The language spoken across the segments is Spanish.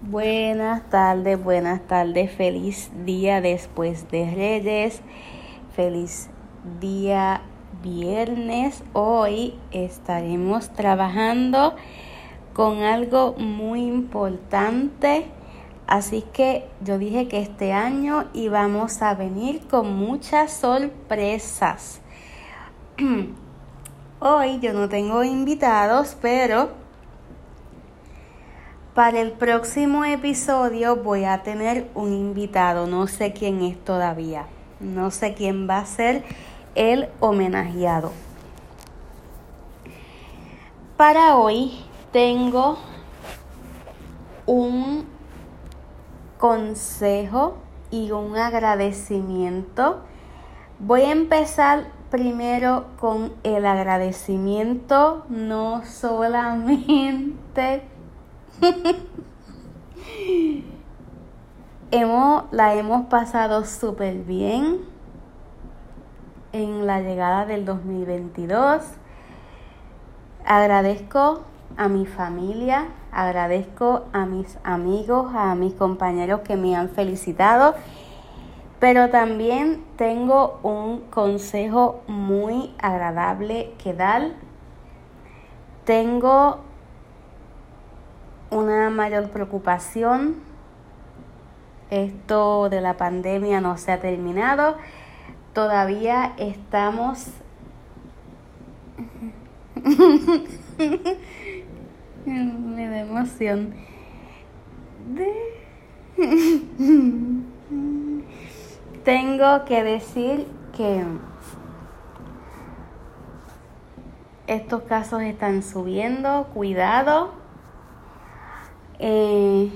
Buenas tardes, buenas tardes, feliz día después de Reyes, feliz día viernes. Hoy estaremos trabajando con algo muy importante, así que yo dije que este año íbamos a venir con muchas sorpresas. Hoy yo no tengo invitados, pero para el próximo episodio voy a tener un invitado, no sé quién es todavía, no sé quién va a ser el homenajeado. Para hoy tengo un consejo y un agradecimiento. Voy a empezar primero con el agradecimiento, no solamente hemos, la hemos pasado súper bien en la llegada del 2022. Agradezco a mi familia, agradezco a mis amigos, a mis compañeros que me han felicitado, pero también tengo un consejo muy agradable que dar. Tengo una mayor preocupación. Esto de la pandemia no se ha terminado. Todavía estamos... Me da emoción. Tengo que decir que estos casos están subiendo. Cuidado eh,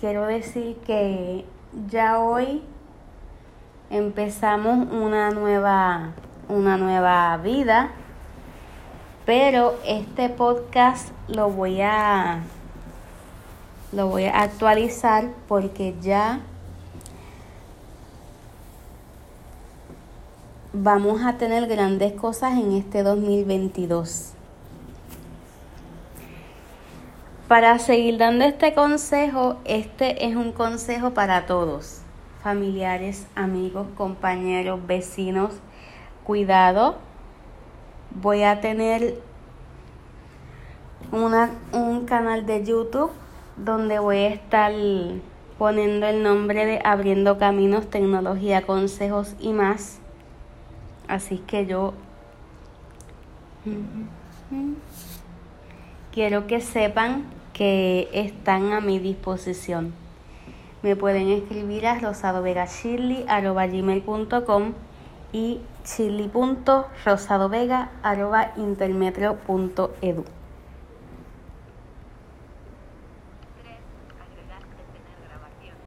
quiero decir que ya hoy empezamos una nueva, una nueva vida, pero este podcast lo voy a lo voy a actualizar porque ya vamos a tener grandes cosas en este 2022. Para seguir dando este consejo, este es un consejo para todos, familiares, amigos, compañeros, vecinos. Cuidado, voy a tener una, un canal de YouTube donde voy a estar poniendo el nombre de Abriendo Caminos, Tecnología, Consejos y más. Así que yo quiero que sepan que están a mi disposición. Me pueden escribir a rosadovegachili.com y chili.rosadovega.intermetro.edu.